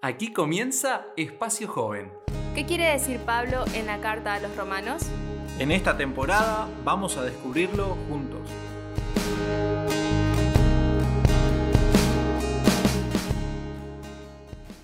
Aquí comienza Espacio Joven. ¿Qué quiere decir Pablo en la carta a los romanos? En esta temporada vamos a descubrirlo juntos.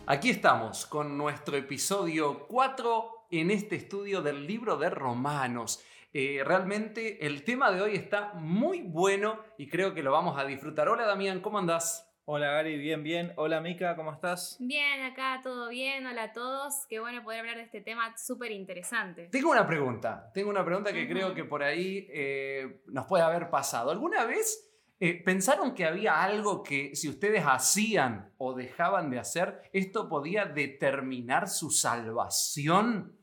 Aquí estamos con nuestro episodio 4 en este estudio del libro de Romanos. Eh, realmente el tema de hoy está muy bueno y creo que lo vamos a disfrutar. Hola Damián, ¿cómo andás? Hola Gary, bien, bien. Hola Mica, ¿cómo estás? Bien, acá todo bien. Hola a todos. Qué bueno poder hablar de este tema súper interesante. Tengo una pregunta, tengo una pregunta que creo que por ahí eh, nos puede haber pasado. ¿Alguna vez eh, pensaron que había algo que si ustedes hacían o dejaban de hacer, esto podía determinar su salvación?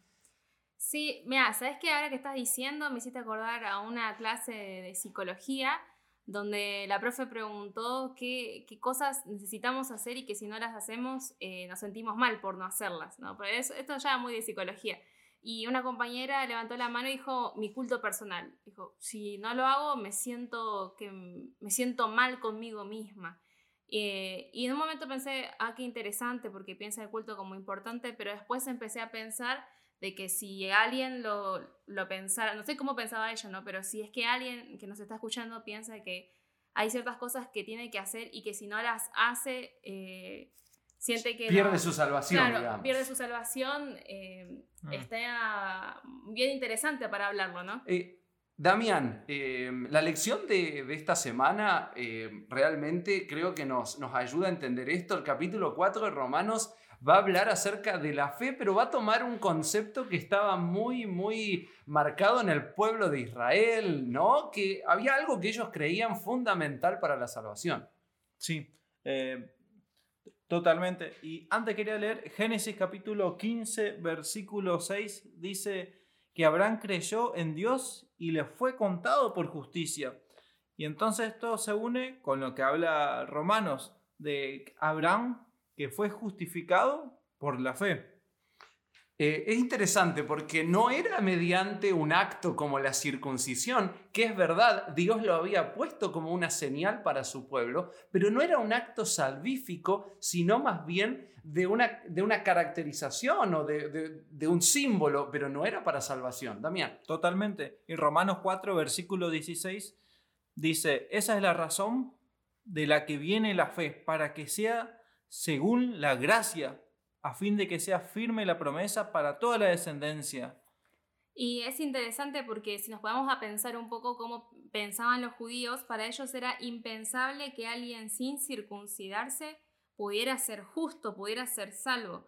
Sí, mira, ¿sabes qué? Ahora que estás diciendo, me hiciste acordar a una clase de psicología donde la profe preguntó qué, qué, cosas necesitamos hacer y que si no las hacemos eh, nos sentimos mal por no hacerlas, ¿no? Pero eso, esto ya muy de psicología. Y una compañera levantó la mano y dijo, mi culto personal. Dijo, si no lo hago, me siento, que, me siento mal conmigo misma. Eh, y en un momento pensé, ah, qué interesante, porque piensa el culto como importante, pero después empecé a pensar de que si alguien lo, lo pensara, no sé cómo pensaba ella, ¿no? Pero si es que alguien que nos está escuchando piensa que hay ciertas cosas que tiene que hacer y que si no las hace, eh, siente que... Pierde su salvación, claro, Pierde su salvación. Eh, mm. Está bien interesante para hablarlo, ¿no? Eh, Damián, la lección de, de esta semana realmente creo que nos, nos ayuda a entender esto. El capítulo 4 de Romanos va a hablar acerca de la fe, pero va a tomar un concepto que estaba muy, muy marcado en el pueblo de Israel, ¿no? Que había algo que ellos creían fundamental para la salvación. Sí, eh, totalmente. Y antes quería leer Génesis capítulo 15, versículo 6, dice que Abraham creyó en Dios y le fue contado por justicia. Y entonces esto se une con lo que habla Romanos, de Abraham fue justificado por la fe. Eh, es interesante porque no era mediante un acto como la circuncisión, que es verdad, Dios lo había puesto como una señal para su pueblo, pero no era un acto salvífico, sino más bien de una, de una caracterización o de, de un símbolo, pero no era para salvación. Damián. Totalmente. Y Romanos 4, versículo 16, dice, esa es la razón de la que viene la fe, para que sea según la gracia, a fin de que sea firme la promesa para toda la descendencia. Y es interesante porque si nos podemos a pensar un poco cómo pensaban los judíos, para ellos era impensable que alguien sin circuncidarse pudiera ser justo, pudiera ser salvo.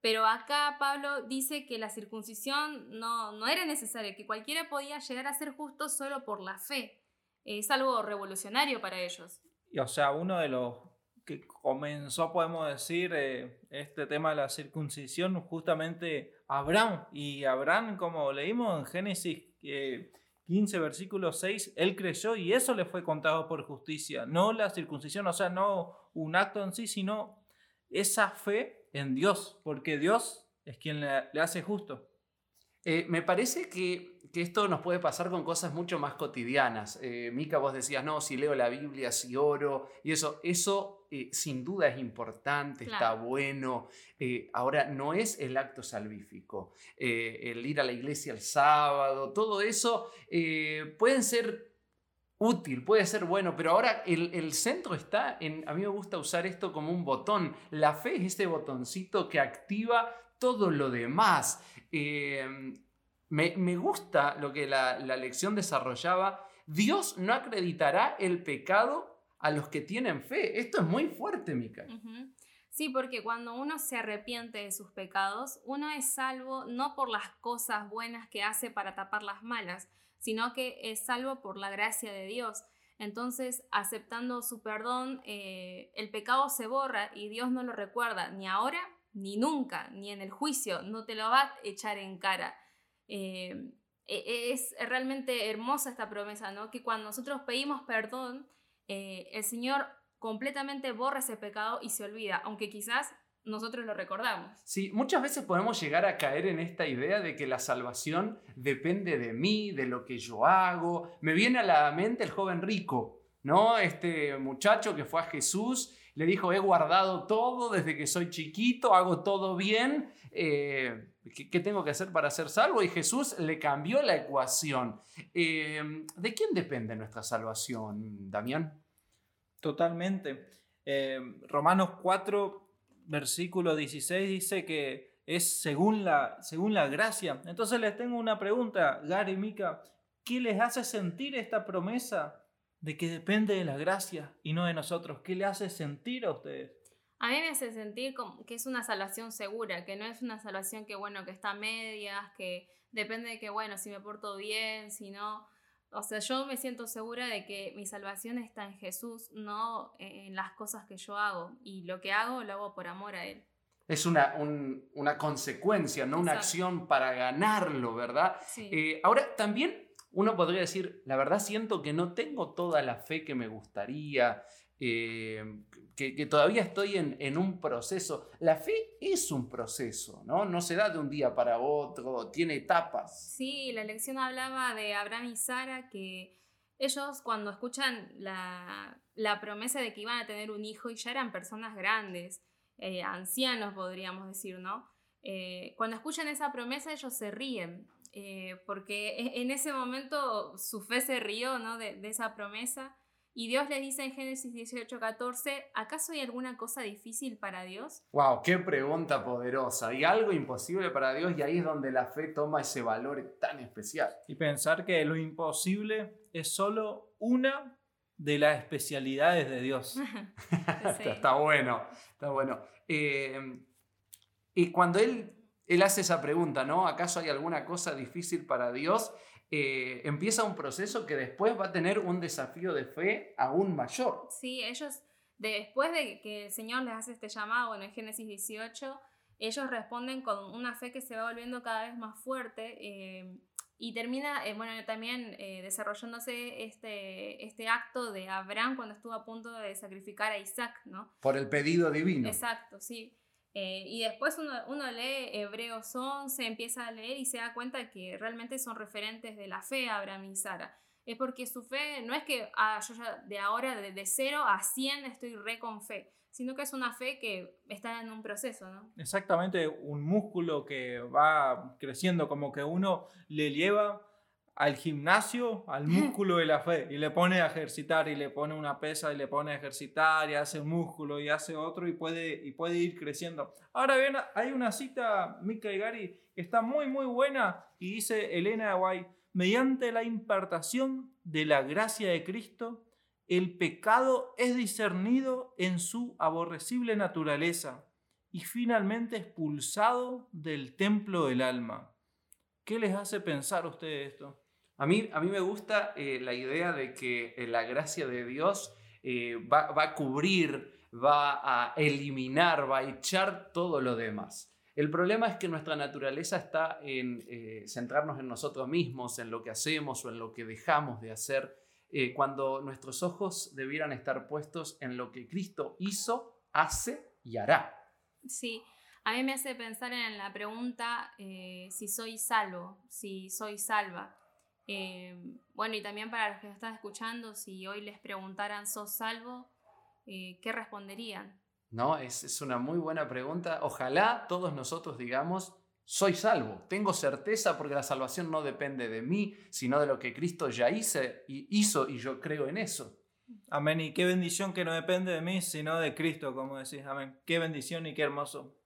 Pero acá Pablo dice que la circuncisión no, no era necesaria, que cualquiera podía llegar a ser justo solo por la fe. Es algo revolucionario para ellos. Y, o sea, uno de los que comenzó, podemos decir, eh, este tema de la circuncisión, justamente Abraham. Y Abraham, como leímos en Génesis 15, versículo 6, él creyó y eso le fue contado por justicia. No la circuncisión, o sea, no un acto en sí, sino esa fe en Dios, porque Dios es quien le, hace justo. Eh, me parece que que esto nos puede pasar con cosas mucho más cotidianas. Eh, Mica, vos decías, no, si leo la Biblia, si oro, y eso, eso eh, sin duda es importante, está bueno. Eh, ahora, no es el acto salvífico, el ir a la iglesia el sábado, todo eso pueden ser útil, puede ser bueno, pero ahora el, el, centro está en, a mí me gusta usar esto como un botón, la fe es ese botoncito que activa todo lo demás. Me, gusta lo que la, lección desarrollaba. Dios no acreditará el pecado a los que tienen fe. Esto es muy fuerte, Mica. Sí, porque cuando uno se arrepiente de sus pecados, uno es salvo no por las cosas buenas que hace para tapar las malas, sino que es salvo por la gracia de Dios. Entonces, aceptando su perdón, eh, el pecado se borra y Dios no lo recuerda ni ahora ni nunca, ni en el juicio, no te lo va a echar en cara. Eh, e, es realmente hermosa esta promesa, ¿no? Que cuando nosotros pedimos perdón, eh, el Señor completamente borra ese pecado y se olvida, aunque quizás nosotros lo recordamos. Sí, muchas veces podemos llegar a caer en esta idea de que la salvación depende de mí, de lo que yo hago. Me viene a la mente el joven rico, ¿no? Este muchacho que fue a Jesús Le dijo, he guardado todo desde que soy chiquito, hago todo bien. Eh, ¿qué, tengo que hacer para ser salvo? Y Jesús le cambió la ecuación. Eh, ¿De quién depende nuestra salvación, Damián? Totalmente. Eh, Romanos 4, versículo 16 dice que es según la, según la gracia. Entonces les tengo una pregunta, Gary y Mika. ¿Qué les hace sentir esta promesa de que depende de la gracia y no de nosotros? ¿Qué le hace sentir a ustedes? A mí me hace sentir como que es una salvación segura, que no es una salvación que, bueno, que está a medias, que depende de que, bueno, si me porto bien, si no. O sea, yo me siento segura de que mi salvación está en Jesús, no en las cosas que yo hago. Y lo que hago lo hago por amor a Él. Es una, una consecuencia, no una acción para ganarlo, ¿verdad? Eh, ahora, también uno podría decir, la verdad siento que no tengo toda la fe que me gustaría, eh, que, todavía estoy en, un proceso. La fe es un proceso, ¿no? No se da de un día para otro, tiene etapas. Sí, la lección hablaba de Abraham y Sara, que ellos cuando escuchan la, promesa de que iban a tener un hijo y ya eran personas grandes, eh, ancianos podríamos decir, ¿no? Eh, cuando escuchan esa promesa ellos se ríen, porque e, en ese momento su fe se rió, ¿no? de, de esa promesa y Dios le dice en Génesis 18, 14, ¿acaso hay alguna cosa difícil para Dios? ¡Wow! ¡Qué pregunta poderosa! ¿Hay algo imposible para Dios? Y ahí es donde la fe toma ese valor tan especial. Y pensar que lo imposible es solo una de las especialidades de Dios. está, bueno, está bueno. Eh, y cuando él, él hace esa pregunta, ¿no? ¿Acaso hay alguna cosa difícil para Dios? Eh, empieza un proceso que después va a tener un desafío de fe aún mayor. Sí, ellos, después de que el Señor les hace este llamado, en Génesis 18, ellos responden con una fe que se va volviendo cada vez más fuerte eh, y termina, eh, bueno, también desarrollándose este, este acto de Abraham cuando estuvo a punto de sacrificar a Isaac, ¿no? Por el pedido divino. Exacto, sí. Eh, y después uno, uno, lee Hebreos 11, empieza a leer y se da cuenta que realmente son referentes de la fe Abraham y Sara. Es porque su fe no es que ah, yo ya de ahora, de, de 0 a 100 estoy re con fe, sino que es una fe que está en un proceso, ¿no? Exactamente, un músculo que va creciendo, como que uno le lleva al gimnasio, al músculo de la fe, y le pone a ejercitar, y le pone una pesa, y le pone a ejercitar, y hace músculo, y hace otro, y puede, y puede ir creciendo. Ahora bien, hay una cita, Mika y Gary, que está muy, muy buena, y dice Elena White, mediante la impartación de la gracia de Cristo, el pecado es discernido en su aborrecible naturaleza, y finalmente expulsado del templo del alma. ¿Qué les hace pensar a ustedes esto? A mí, a mí me gusta eh, la idea de que eh, la gracia de Dios eh, va, a cubrir, va a eliminar, va a echar todo lo demás. El problema es que nuestra naturaleza está en centrarnos en nosotros mismos, en lo que hacemos o en lo que dejamos de hacer, cuando nuestros ojos debieran estar puestos en lo que Cristo hizo, hace y hará. Sí, a mí me hace pensar en la pregunta si soy salvo, si soy salva. Em, bueno, y también para los que están escuchando, si hoy les preguntaran, ¿sos salvo? Eh, ¿Qué responderían? No, es, es una muy buena pregunta. Ojalá todos nosotros digamos, soy salvo. Tengo certeza porque la salvación no depende de mí, sino de lo que Cristo ya hice, y hizo y yo creo en eso. Amén. Y qué bendición que no depende de mí, sino de Cristo, como decís. Amén. Qué bendición y qué hermoso.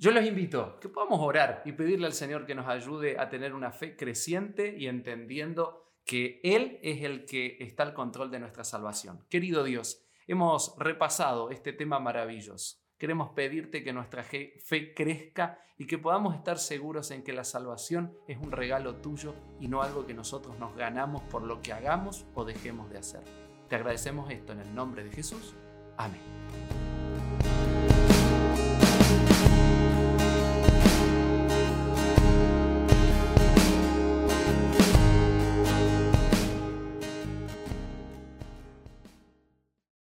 Yo los invito que podamos orar y pedirle al Señor que nos ayude a tener una fe creciente y entendiendo que Él es el que está al control de nuestra salvación. Querido Dios, hemos repasado este tema maravilloso. Queremos pedirte que nuestra fe crezca y que podamos estar seguros en que la salvación es un regalo tuyo y no algo que nosotros nos ganamos por lo que hagamos o dejemos de hacer. Te agradecemos esto en el nombre de Jesús. Amén.